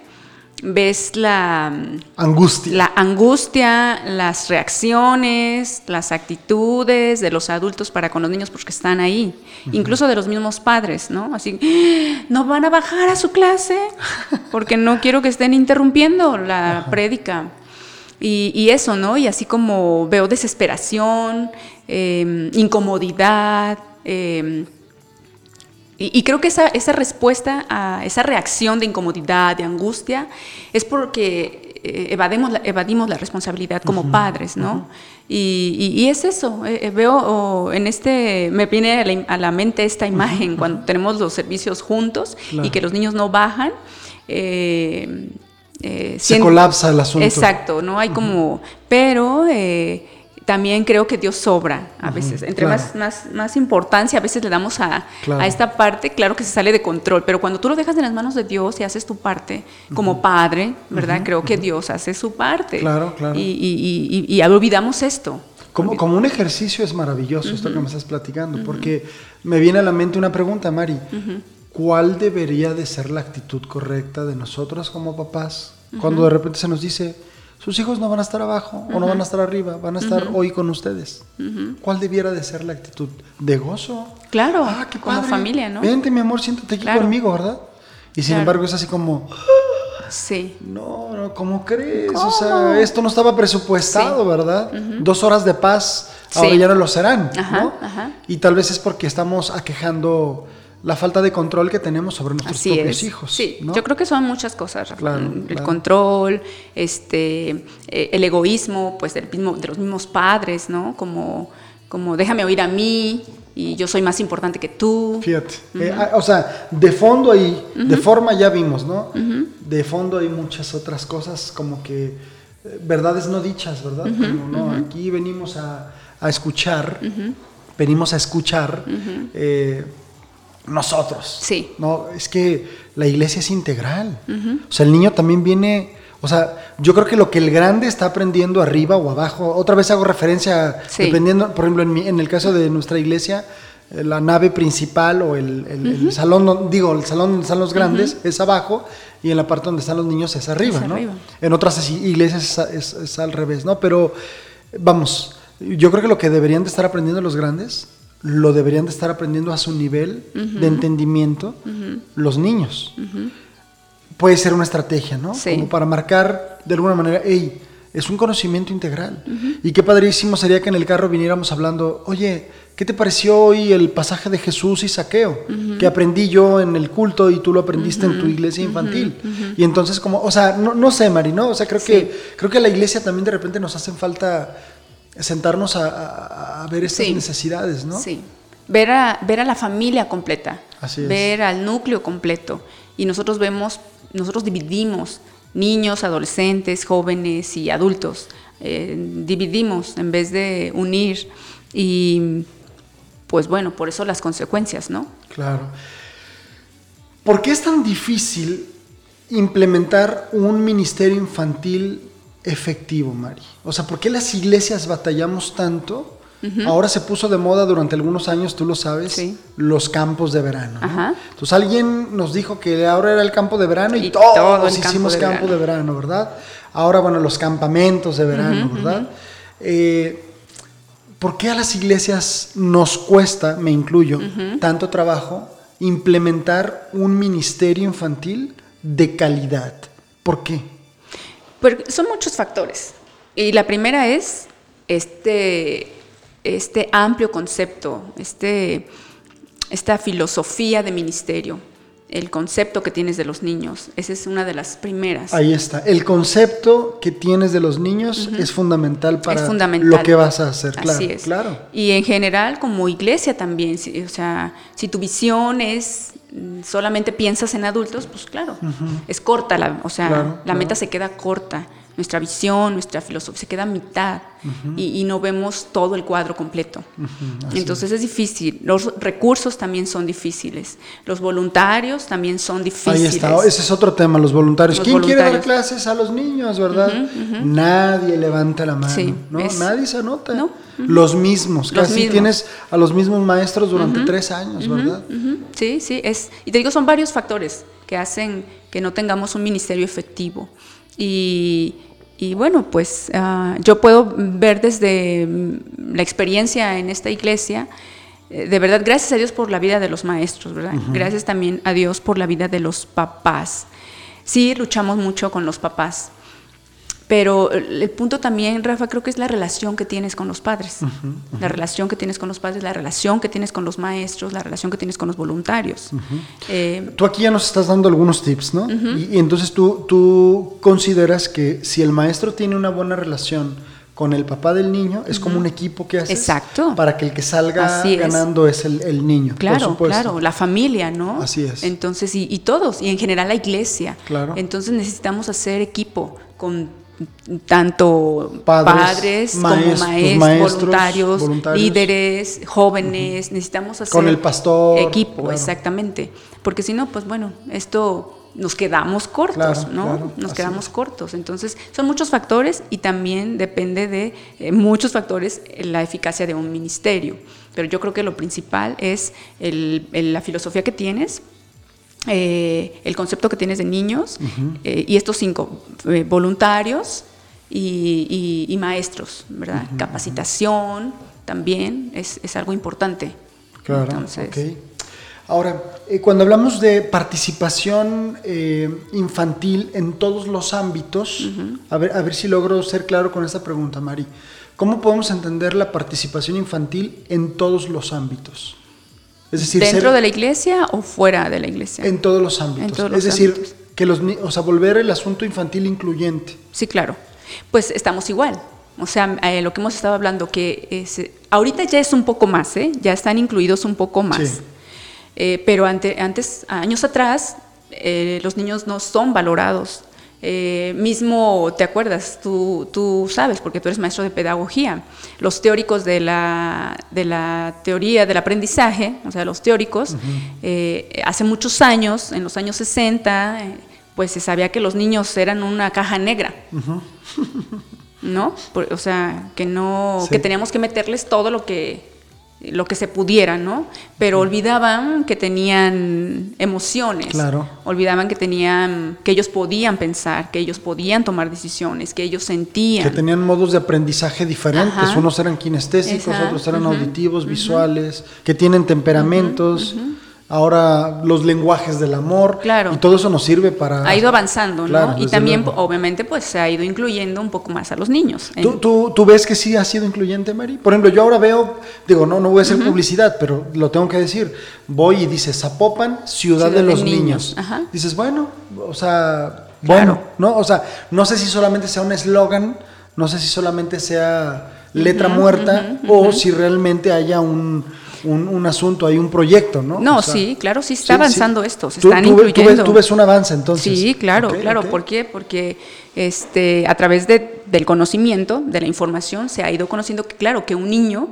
ves la, Angustia. la angustia, las reacciones, las actitudes de los adultos para con los niños porque están ahí, incluso de los mismos padres, ¿no? Así, "¡Ah! no van a bajar a su clase porque no quiero que estén interrumpiendo la prédica. Y, y eso, ¿no? Y así como veo desesperación, eh, incomodidad, eh, y, y creo que esa, esa respuesta a esa reacción de incomodidad, de angustia, es porque eh, evademos la, evadimos la responsabilidad como padres, ¿no? y, y- y es eso, eh, eh, veo oh, en este, me viene a la, im- a la mente esta imagen cuando tenemos los servicios juntos Claro. y que los niños no bajan. eh, eh, Se colapsa el asunto. Exacto, ¿no? Hay como, pero eh, también creo que Dios sobra a veces. Entre claro. más, más, más importancia a veces le damos a, Claro. a esta parte, claro que se sale de control, pero cuando tú lo dejas en las manos de Dios y haces tu parte como padre, ¿verdad? Creo que Dios hace su parte. Claro, claro. Y, y- y- y- y olvidamos esto. Como, como un ejercicio es maravilloso esto que me estás platicando, porque me viene a la mente una pregunta, Mari. ¿Cuál debería de ser la actitud correcta de nosotros como papás cuando de repente se nos dice, sus hijos no van a estar abajo o no van a estar arriba, van a estar hoy con ustedes? ¿Cuál debiera de ser la actitud? ¿De gozo? Claro, Ah, qué como padre. familia, ¿no? Vente, mi amor, siéntate aquí Claro. conmigo, ¿verdad? Y sin Claro. embargo es así como, Sí. no, no, ¿cómo crees? O sea, esto no estaba presupuestado, Sí. ¿verdad? Dos horas de paz ahora Sí. ya no lo serán, Ajá, ¿no? ajá. Y tal vez es porque estamos aquejando la falta de control que tenemos sobre nuestros Así propios es. hijos. Sí, ¿no? yo creo que son muchas cosas. Claro, el claro. control, este, eh, el egoísmo, pues del mismo, de los mismos padres, ¿no? Como, como déjame oír a mí y yo soy más importante que tú. Fíjate. eh, ah, o sea, de fondo ahí, de forma ya vimos, ¿no? De fondo hay muchas otras cosas como que eh, verdades no dichas, ¿verdad? Como, no, aquí venimos a, a escuchar, venimos a escuchar eh, nosotros. Sí. No, es que la iglesia es integral. O sea, el niño también viene, o sea, yo creo que lo que el grande está aprendiendo arriba o abajo, otra vez hago referencia, Sí. dependiendo, por ejemplo, en, mi- en el caso de nuestra iglesia, eh, la nave principal o el, el- el salón, digo, el salón donde están los grandes es abajo y en la parte donde están los niños es arriba, Es ¿no? arriba. En otras as- iglesias es- es al revés, ¿no? Pero vamos, yo creo que lo que deberían de estar aprendiendo los grandes, lo deberían de estar aprendiendo a su nivel de entendimiento los niños. Puede ser una estrategia, ¿no? Sí. Como para marcar de alguna manera, hey, es un conocimiento integral. Y qué padrísimo sería que en el carro viniéramos hablando, oye, ¿qué te pareció hoy el pasaje de Jesús y Saqueo? Que aprendí yo en el culto y tú lo aprendiste en tu iglesia infantil. Y entonces como, o sea, no, no sé, Mari, ¿no? O sea, creo, que, creo que a la iglesia también de repente nos hacen falta sentarnos a, a- a ver estas Sí. necesidades, ¿no? Sí. Ver a, ver a la familia completa, Así es. ver al núcleo completo. Y nosotros vemos, nosotros dividimos niños, adolescentes, jóvenes y adultos. Eh, dividimos en vez de unir. Y pues bueno, por eso las consecuencias, ¿no? Claro. ¿Por qué es tan difícil implementar un ministerio infantil efectivo, Mari? O sea, ¿por qué las iglesias batallamos tanto? Ahora se puso de moda durante algunos años, tú lo sabes, Sí. los campos de verano. ¿no? Entonces alguien nos dijo que ahora era el campo de verano y, Y todos todo el campo hicimos de campo de verano, ¿verdad? Ahora, bueno, los campamentos de verano, ¿verdad? Eh, ¿Por qué a las iglesias nos cuesta, me incluyo, tanto trabajo implementar un ministerio infantil de calidad? ¿Por qué? Porque son muchos factores. Y la primera es este, este amplio concepto, este, esta filosofía de ministerio, el concepto que tienes de los niños. Esa es una de las primeras. Ahí está. El concepto que tienes de los niños es fundamental para es fundamental. lo que vas a hacer. Claro, Así es. claro. Y en general, como iglesia también, si- o sea, si tu visión es solamente piensas en adultos, pues claro, es corta, la, o sea, Claro, la claro. meta se queda corta. Nuestra visión, nuestra filosofía se queda a mitad y, y no vemos todo el cuadro completo. Entonces es difícil. Los recursos también son difíciles. Los voluntarios también son difíciles. Ahí está, ese es otro tema, los voluntarios. Los ¿Quién quiere dar clases a los niños, verdad? Nadie levanta la mano, Sí, ¿no? es- Nadie se anota. No. Los mismos, Los casi mismos. tienes a los mismos maestros durante tres años, ¿verdad? Sí, sí, es. Y te digo, son varios factores que hacen que no tengamos un ministerio efectivo. Y, y bueno, pues ah, yo puedo ver desde mm, la experiencia en esta iglesia, eh, de verdad, gracias a Dios por la vida de los maestros, ¿verdad? Gracias también a Dios por la vida de los papás. Sí, luchamos mucho con los papás. Pero el el punto también, Rafa, creo que es la relación que tienes con los padres. La relación que tienes con los padres, la relación que tienes con los maestros, la relación que tienes con los voluntarios. Eh, Tú aquí ya nos estás dando algunos tips, ¿no? y, y entonces tú, tú consideras que si el maestro tiene una buena relación con el papá del niño, es como un equipo que haces Exacto. para que el que salga Así ganando es el, el niño. Claro, claro, la familia, ¿no? Así es. Entonces, y, y todos, y en general la iglesia. Claro. Entonces necesitamos hacer equipo con tanto Padres, padres, maestros, como maestros, maestros, voluntarios, voluntarios. líderes, jóvenes, necesitamos hacer Con el pastor, equipo, claro. exactamente, porque si no, pues bueno, esto nos quedamos cortos, Claro, ¿no? claro, nos quedamos es. cortos. Entonces, son muchos factores y también depende de eh, muchos factores eh, la eficacia de un ministerio. Pero yo creo que lo principal es el- el- la filosofía que tienes, eh, el concepto que tienes de niños eh, y estos cinco, eh, voluntarios y, y- y maestros, ¿verdad? Capacitación también es, es algo importante. Claro, Entonces. Ahora, cuando hablamos de participación infantil en todos los ámbitos, a, ver, a ver si logro ser claro con esta pregunta, Mari. ¿Cómo podemos entender la participación infantil en todos los ámbitos? Es decir, ¿Dentro ser- de la iglesia o fuera de la iglesia? en todos los ámbitos. Es decir, ámbitos. que los o sea, volver el asunto infantil incluyente. Sí, claro. Pues estamos igual. O sea, eh, lo que hemos estado hablando, que es, ahorita ya es un poco más, ¿eh? ya están incluidos un poco más. Sí. Eh, pero ante- antes, años atrás, eh, los niños no son valorados. Eh, mismo, ¿te acuerdas? Tú, tú sabes, porque tú eres maestro de pedagogía. Los teóricos de la, de la teoría del aprendizaje, o sea, los teóricos, eh, hace muchos años, en los años 60, eh, pues se sabía que los niños eran una caja negra. ¿No? Por- o sea, que no, Sí. que teníamos que meterles todo lo que lo que se pudiera, ¿no? Pero olvidaban que tenían emociones. Claro. Olvidaban que tenían, que ellos podían pensar, que ellos podían tomar decisiones, que ellos sentían. Que tenían modos de aprendizaje diferentes. Ajá. Unos eran kinestésicos, Exacto. otros eran auditivos, visuales, que tienen temperamentos. Ahora los lenguajes del amor. Claro. Y todo eso nos sirve para. ha ido avanzando, ¿no? Claro, y desde también, luego. obviamente, pues se ha ido incluyendo un poco más a los niños. en- ¿Tú, tú, tú ves que sí ha sido incluyente, Mary? Por ejemplo, yo ahora veo, digo, no, no voy a hacer publicidad, pero lo tengo que decir. Voy y dice Zapopan, ciudad, de los niños. Ajá. Dices, bueno, o sea, Claro. bueno, ¿no? O sea, no sé si solamente sea un eslogan, no sé si solamente sea letra muerta o si realmente haya un, un, un asunto, hay un proyecto, ¿no? No, O sea, sí, claro, sí está avanzando esto, se Tú- están tú, ve- tú ves, incluyendo. tú ves un avance entonces. Sí, claro, claro. ¿Por qué? Porque este, a través de, del conocimiento, de la información, se ha ido conociendo que, claro, que un niño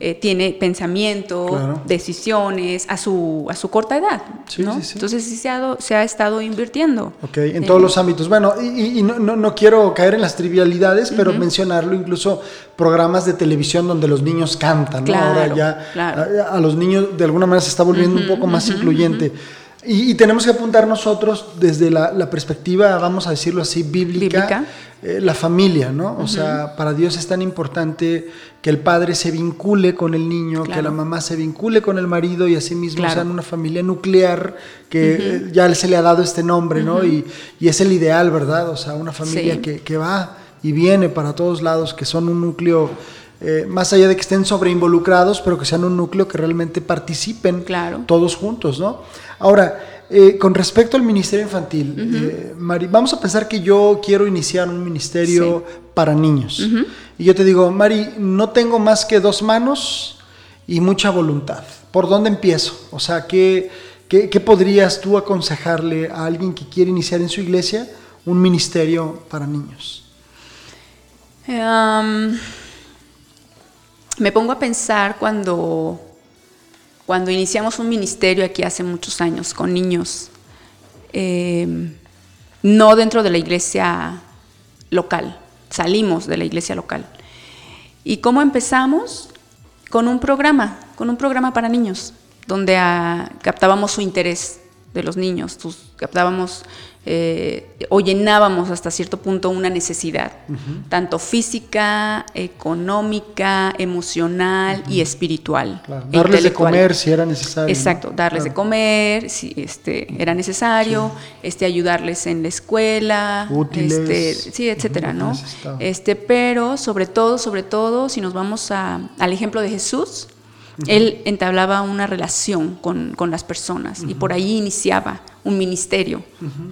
eh, tiene pensamiento, Claro. decisiones a su, a su corta edad, Sí, ¿no? sí, sí. Entonces sí se ha, se ha estado invirtiendo. Ok, en Eh, todos los ámbitos. Bueno, y, no, no- no quiero caer en las trivialidades, pero mencionarlo, incluso programas de televisión donde los niños cantan, Ahora ya claro. a, a los niños de alguna manera se está volviendo un poco más incluyente. Y, y tenemos que apuntar nosotros desde la, la perspectiva, vamos a decirlo así, bíblica, Bíblica. eh, la familia, ¿no? O sea, para Dios es tan importante que el padre se vincule con el niño, que la mamá se vincule con el marido y así mismo Claro. sean una familia nuclear que eh, ya se le ha dado este nombre, ¿no? Y, y es el ideal, ¿verdad? O sea, una familia Sí. que, que va y viene para todos lados, que son un núcleo, eh, más allá de que estén sobreinvolucrados, pero que sean un núcleo que realmente participen Claro. todos juntos, ¿no? Ahora, eh, con respecto al ministerio infantil, eh, Mari, vamos a pensar que yo quiero iniciar un ministerio para niños. Y yo te digo, Mari, no tengo más que dos manos y mucha voluntad. ¿Por dónde empiezo? O sea, ¿qué, qué, qué podrías tú aconsejarle a alguien que quiere iniciar en su iglesia un ministerio para niños? Am, me pongo a pensar cuando, cuando iniciamos un ministerio aquí hace muchos años con niños, eh, no dentro de la iglesia local, salimos de la iglesia local. ¿Y cómo empezamos? Con un programa, con un programa para niños, donde ah, captábamos su interés de los niños, sus- captábamos eh, o llenábamos hasta cierto punto una necesidad, tanto física, económica, emocional y espiritual. Claro, e darles de comer si era necesario. ¿no? Exacto, darles de comer si este, era necesario, este, ayudarles en la escuela, Útiles. este, sí, etcétera, ¿no? Este, pero sobre todo, sobre todo, si nos vamos a- al ejemplo de Jesús, él entablaba una relación con, con las personas y por ahí iniciaba un ministerio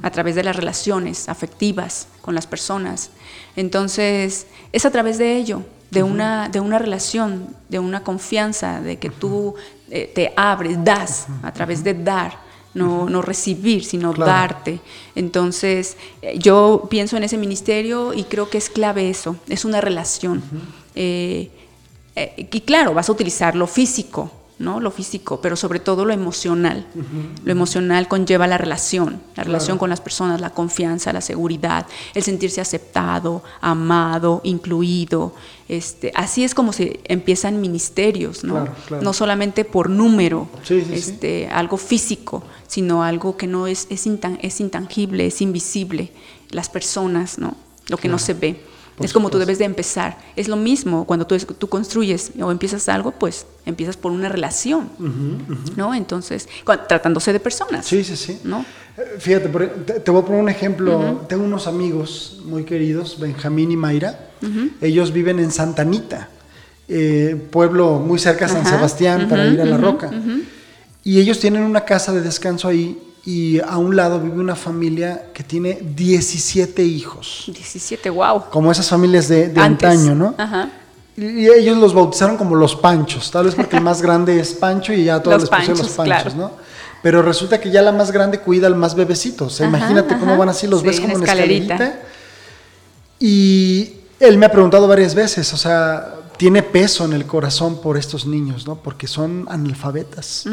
a través de las relaciones afectivas con las personas. Entonces, es a través de ello, de, una, de una relación, de una confianza, de que tú eh, te abres, das, a través de dar, no, no recibir, sino Claro. darte. Entonces, eh, yo pienso en ese ministerio y creo que es clave eso, es una relación. Eh, eh, y claro, vas a utilizar lo físico, ¿no? Lo físico, pero sobre todo lo emocional. Lo emocional conlleva la relación, la relación con las personas, la confianza, la seguridad, el sentirse aceptado, amado, incluido. Este, así es como se empiezan ministerios, ¿no? Claro, claro. No solamente por número, Sí, sí, sí. este, algo físico, sino algo que no es, es, intan- es intangible, es invisible. Las personas, ¿no? Lo que no se ve. Por es como tú debes de empezar. Es lo mismo cuando tú, tú construyes o empiezas algo, pues empiezas por una relación, ¿no? Entonces, tratándose de personas, Sí, sí, sí. ¿no? Eh, Fíjate, por- te, te voy a poner un ejemplo. Tengo unos amigos muy queridos, Benjamín y Mayra. Ellos viven en Santa Anita, eh, pueblo muy cerca a San Sebastián, para ir a la Roca. Y ellos tienen una casa de descanso ahí y a un lado vive una familia que tiene 17 hijos. 17, wow. Como esas familias de, de antaño, ¿no? Ajá. Y ellos los bautizaron como los panchos, tal vez porque el más grande es Pancho y ya todos Los les pusieron los panchos, panchos, claro. ¿no? Pero resulta que ya la más grande cuida al más bebecito. O sea, Ajá, imagínate cómo van así, los Sí, ves como en escalerita. escalerita. Y él me ha preguntado varias veces, o sea, tiene peso en el corazón por estos niños, ¿no? Porque son analfabetas.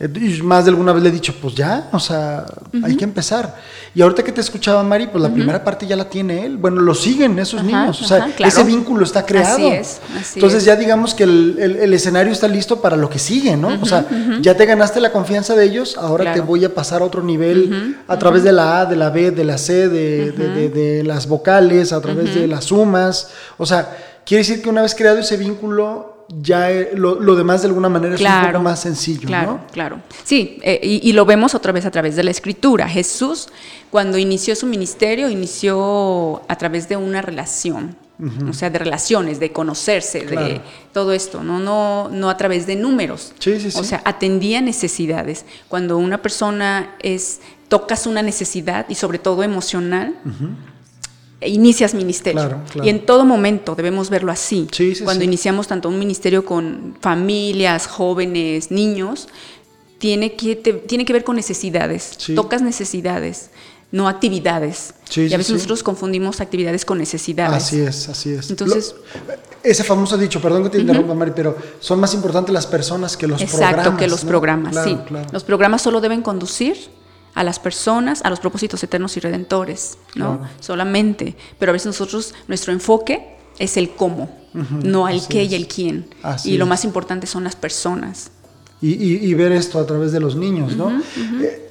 Eh, Y más de alguna vez le he dicho, pues ya, o sea, hay que empezar. Y ahorita que te escuchaba, Mari, pues la primera parte ya la tiene él. Bueno, lo siguen esos Ajá, niños. O sea, ajá, claro. ese vínculo está creado. Así es, así Entonces es. ya digamos que el, el- el escenario está listo para lo que sigue, ¿no? o sea, ya te ganaste la confianza de ellos, ahora Claro. te voy a pasar a otro nivel a través de la A, de la B, de la C, de, de- de- de las vocales, a través de las sumas. O sea, quiere decir que una vez creado ese vínculo, ya eh, lo, lo demás de alguna manera es un poco más sencillo, Claro, ¿no? claro. Sí, eh, y, y lo vemos otra vez a través de la escritura. Jesús, cuando inició su ministerio, inició a través de una relación. O sea, de relaciones, de conocerse, de todo esto, ¿no? No, no a través de números. Sí, sí, O sí. sea, atendía necesidades. Cuando una persona es, tocas una necesidad y sobre todo emocional, inicias ministerio. Claro, claro. Y en todo momento debemos verlo así. Sí, sí, Cuando sí. iniciamos tanto un ministerio con familias, jóvenes, niños, tiene que, te- tiene que ver con necesidades. Tocas necesidades. no actividades. Y a veces nosotros confundimos actividades con necesidades. Así es, así es. Entonces- Lo- ese famoso dicho, perdón que te interrumpa, Mari, pero son más importantes las personas que los Exacto, programas. que los ¿no? programas, Claro, sí. claro. Los programas solo deben conducir a las personas, a los propósitos eternos y redentores, ¿no? Claro. Solamente. Pero a veces nosotros, nuestro enfoque es el cómo, no el así qué es. y el quién. Así y lo es. más importante son las personas. Y, y- y ver esto a través de los niños, ¿no? Eh,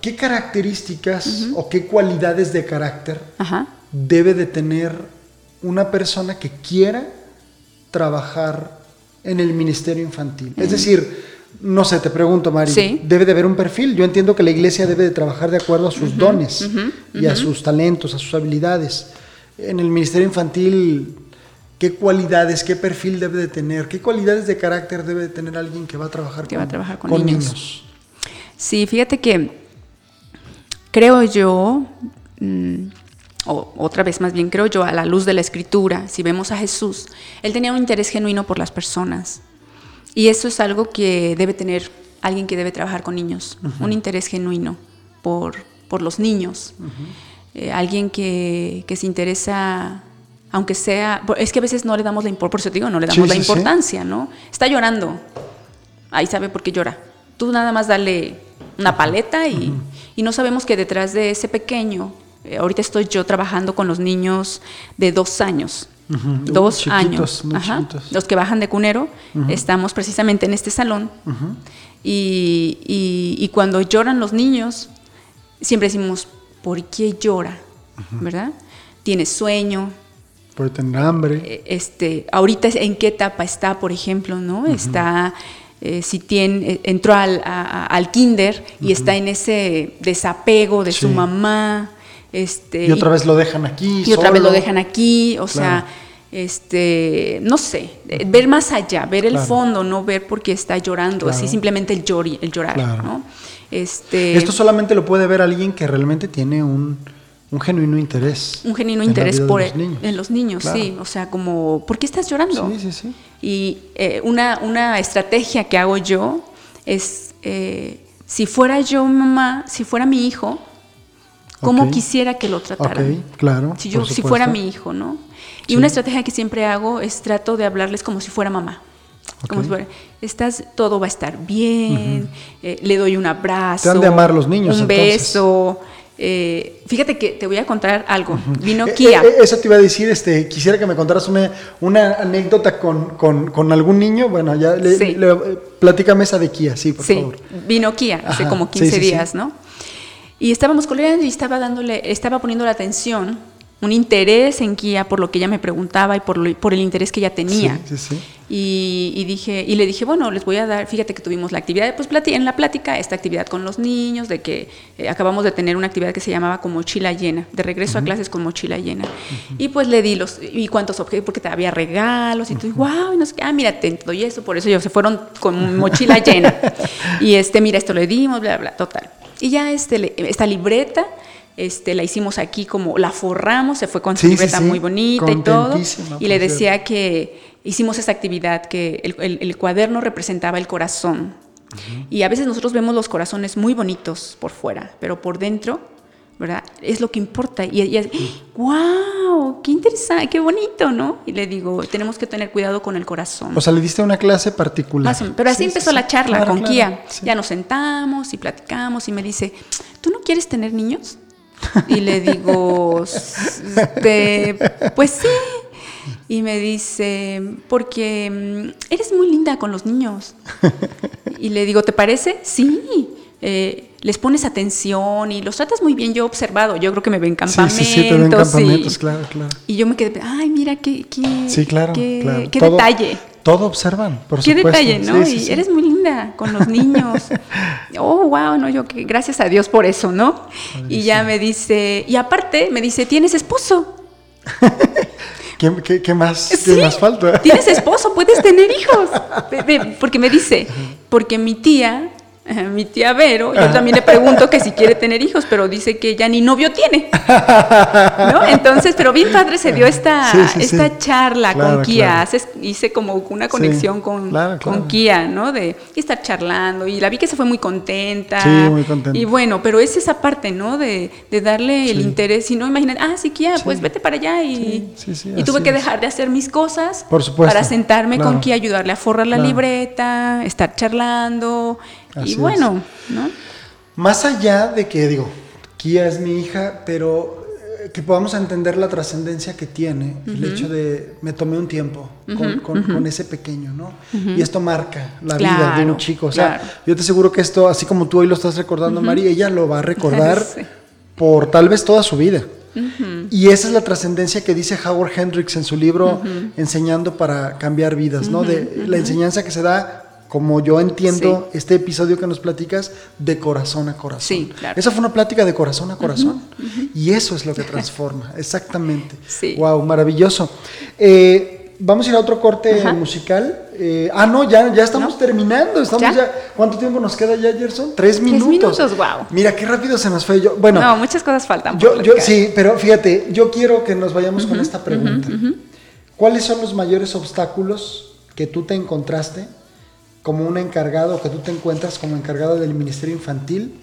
¿Qué características o qué cualidades de carácter debe de tener una persona que quiera trabajar en el ministerio infantil? Es decir, no sé, te pregunto, Mari, Sí. debe de haber un perfil. Yo entiendo que la iglesia debe de trabajar de acuerdo a sus dones y a sus talentos, a sus habilidades. En el ministerio infantil, ¿qué cualidades, qué perfil debe de tener? ¿Qué cualidades de carácter debe de tener alguien que va a trabajar, Que con, va a trabajar con con niños. niños? Sí, fíjate que creo yo, mm, o otra vez más bien creo yo, a la luz de la escritura, si vemos a Jesús, él tenía un interés genuino por las personas. Y eso es algo que debe tener alguien que debe trabajar con niños, un interés genuino por, por los niños. Eh, alguien que, que se interesa, aunque sea, es que a veces no le damos la importancia, por eso te digo, no le damos Sí, la sí, sí. importancia, ¿no? Está llorando, ahí sabe por qué llora. Tú nada más dale una paleta y, y no sabemos que detrás de ese pequeño, eh, ahorita estoy yo trabajando con los niños de dos años. Dos Chiquitos, años. muy Ajá. chiquitos. Los que bajan de cunero, estamos precisamente en este salón. y, y- y cuando lloran los niños, siempre decimos, ¿por qué llora? ¿Verdad? Tiene sueño, Puede tener hambre. eh, este, ahorita en qué etapa está, por ejemplo, ¿no? Está, eh, si tiene, eh, entró al, a- al kinder y está en ese desapego de su mamá, este, y otra vez lo dejan aquí. y otra vez lo dejan aquí, o sea, este, no sé, eh, ver más allá, ver el fondo, no ver por qué está llorando, así simplemente el, llori- el llorar. ¿no? Este, Esto solamente lo puede ver alguien que realmente tiene un, un genuino interés. un genuino interés por los niños. en los niños, Claro. sí, o sea, como, ¿por qué estás llorando? Sí, sí, sí. Y eh, una, una estrategia que hago yo es, eh, si fuera yo mamá, si fuera mi hijo, ¿cómo quisiera que lo trataran? Ok, claro. Si, yo, si fuera mi hijo, ¿no? Y Sí. una estrategia que siempre hago es trato de hablarles como si fuera mamá. Como si fuera, estás, todo va a estar bien, eh, le doy un abrazo. Te han de amar los niños, Un entonces. beso. eh, fíjate que te voy a contar algo. Vino Eh, Kia. eh, eso te iba a decir, este, quisiera que me contaras una, una anécdota con, con- con algún niño. Bueno, ya le, Sí. le- platícame esa de Kia, sí, por sí, favor. vino Kia hace Ajá, como sí, 15 sí, sí. días, ¿no? Y estábamos coleando y estaba dándole, estaba poniendo la atención, un interés en Kia por lo que ella me preguntaba y por, lo- por el interés que ella tenía. Sí, sí, sí. Y, y dije, y le dije, bueno, les voy a dar, fíjate que tuvimos la actividad, pues en la plática, esta actividad con los niños, de que eh, acabamos de tener una actividad que se llamaba con mochila llena, de regreso a clases con mochila llena. Y pues le di los, y cuántos objetos, porque te había regalos, y tú, wow, y no sé qué, ah, mira, te doy eso, por eso ellos se fueron con mochila llena. [laughs] Y este, mira, esto le dimos, bla, bla, total. Y ya este, esta libreta, este, la hicimos aquí como, la forramos, se fue con su Sí, libreta sí, muy bonita y todo. Y le decía que hicimos esa actividad, que el, el- el cuaderno representaba el corazón. Y a veces nosotros vemos los corazones muy bonitos por fuera, pero por dentro, ¿verdad? Es lo que importa. Y ella, wow, qué interesante, qué bonito, ¿no? Y le digo, tenemos que tener cuidado con el corazón. O sea, le diste una clase particular. Más o menos. Pero así Sí, sí, empezó sí. la charla Claro, con claro, Kia. sí. Ya nos sentamos y platicamos y me dice, ¿tú no quieres tener niños? Y le digo, [laughs] "Este, pues sí. Y me dice, porque mm, eres muy linda con los niños. Y le digo, ¿te parece? Sí. Eh, les pones atención y los tratas muy bien. Yo he observado, yo creo que me ven Sí, campamentos. sí, sí, te ven campamentos, y, claro, claro. y yo me quedé, ay, mira qué, qué, Sí, claro, qué, claro. qué Todo- detalle. Todo observan, por Qué supuesto. detalle, ¿no? Sí, sí, y sí. eres muy linda con los niños. [laughs] oh, wow, no, yo que gracias a Dios por eso, ¿no? Y ya me dice, y aparte me dice, ¿tienes esposo? [laughs] ¿Qué, qué- qué más, Sí, qué más falta? Tienes esposo, puedes tener hijos. [laughs] Porque me dice, porque mi tía [laughs] mi tía Vero, yo también le pregunto que si quiere tener hijos, pero dice que ya ni novio tiene. ¿No? Entonces, pero bien padre se dio esta, [laughs] Sí, sí, esta sí. charla Claro, con Kia. claro. Haces- hice como una conexión con, claro, con. Kia, ¿no? De estar charlando. Y la vi que se fue muy contenta. Sí, muy contenta. Y bueno, pero es esa parte, ¿no? De, de darle el interés. Si no, imagínate, ah, sí, Kia, pues vete para allá. Y, tuve que dejar de hacer mis cosas Por supuesto, para sentarme con Kia, ayudarle a forrar la libreta, estar charlando. Así y es. bueno, ¿no? Más allá de que, digo, Kia es mi hija, pero eh, que podamos entender la trascendencia que tiene el hecho de me tomé un tiempo con, con- con ese pequeño, ¿no? Y esto marca la vida de un chico. O sea, claro. yo te aseguro que esto, así como tú hoy lo estás recordando, María, ella lo va a [laughs] recordar Sí. por tal vez toda su vida. Y esa es la trascendencia que dice Howard Hendricks en su libro Enseñando para cambiar vidas, ¿no? De la enseñanza que se da, como yo entiendo este episodio que nos platicas, de corazón a corazón. Sí, claro. Esa fue una plática de corazón a corazón. Y eso es lo que transforma, [laughs] exactamente. Sí. Wow, maravilloso. Eh, vamos a ir a otro corte Ajá. musical. Eh, ah, no, ya, ya estamos ¿No? terminando. Estamos ¿Ya? ya. ¿Cuánto tiempo nos queda ya, Gerson? Tres minutos. minutos, guau. Mira, qué rápido se nos fue. Yo, bueno, no, muchas cosas faltan. yo, sí, pero fíjate, yo quiero que nos vayamos con esta pregunta. ¿Cuáles son los mayores obstáculos que tú te encontraste como un encargado, que tú te encuentras como encargado del Ministerio Infantil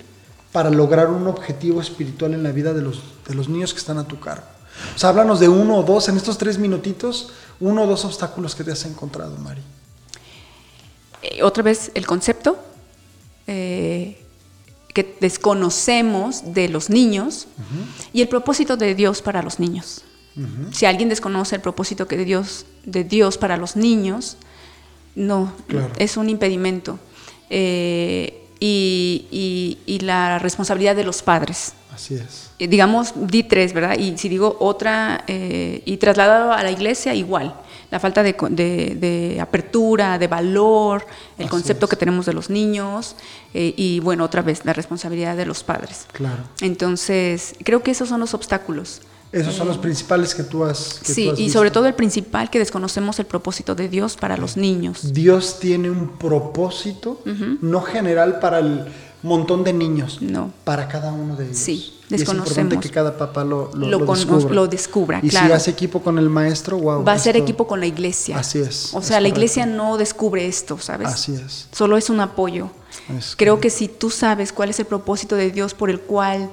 para lograr un objetivo espiritual en la vida de los, de los niños que están a tu cargo? O sea, háblanos de uno o dos, en estos tres minutitos, uno o dos obstáculos que te has encontrado, Mari. Eh, otra vez el concepto eh, que desconocemos de los niños y el propósito de Dios para los niños. Si alguien desconoce el propósito que de Dios, de Dios para los niños, no, Claro. es un impedimento. Eh, y, y- y la responsabilidad de los padres. Así es. Eh, digamos, di tres, ¿verdad? Y si digo otra, eh, y trasladado a la iglesia, igual. La falta de, de- de apertura, de valor, el Así concepto es. que tenemos de los niños, eh, y bueno, otra vez, la responsabilidad de los padres. Claro. Entonces, creo que esos son los obstáculos. Esos son los principales que tú has. que Sí, tú has y sobre todo el principal, que desconocemos el propósito de Dios para los niños. Dios tiene un propósito, no general para el montón de niños, No. para cada uno de ellos. Sí, Y es importante desconocemos. que cada papá lo, lo, Lo lo cono- descubra. lo descubra, Y claro. si hace equipo con el maestro, wow. Va a ser equipo con la iglesia. Así es, O es sea, la correcto. iglesia no descubre esto, ¿sabes? Así es. Solo es un apoyo. Es Creo que si tú sabes cuál es el propósito de Dios por el cual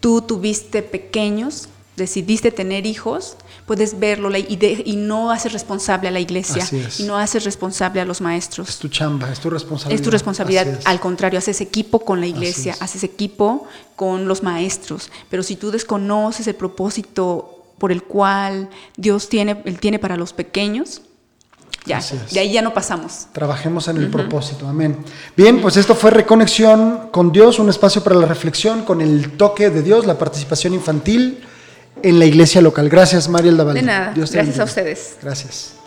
tú tuviste pequeños, decidiste tener hijos, puedes verlo y, de- y no haces responsable a la iglesia es. y no haces responsable a los Es maestros. tu chamba, es tu responsabilidad. Es tu responsabilidad. Es. Al contrario, haces equipo con la iglesia, es. haces equipo con los maestros. Pero si tú desconoces el propósito por el cual Dios tiene, él tiene para los pequeños, ya, es. de ahí ya no pasamos. Trabajemos en el propósito, amén. Bien, pues esto fue Reconexión con Dios, un espacio para la reflexión con el toque de Dios, la participación infantil en la iglesia local. Gracias, María Eldavalde. De nada, Dios te gracias a ustedes. Gracias.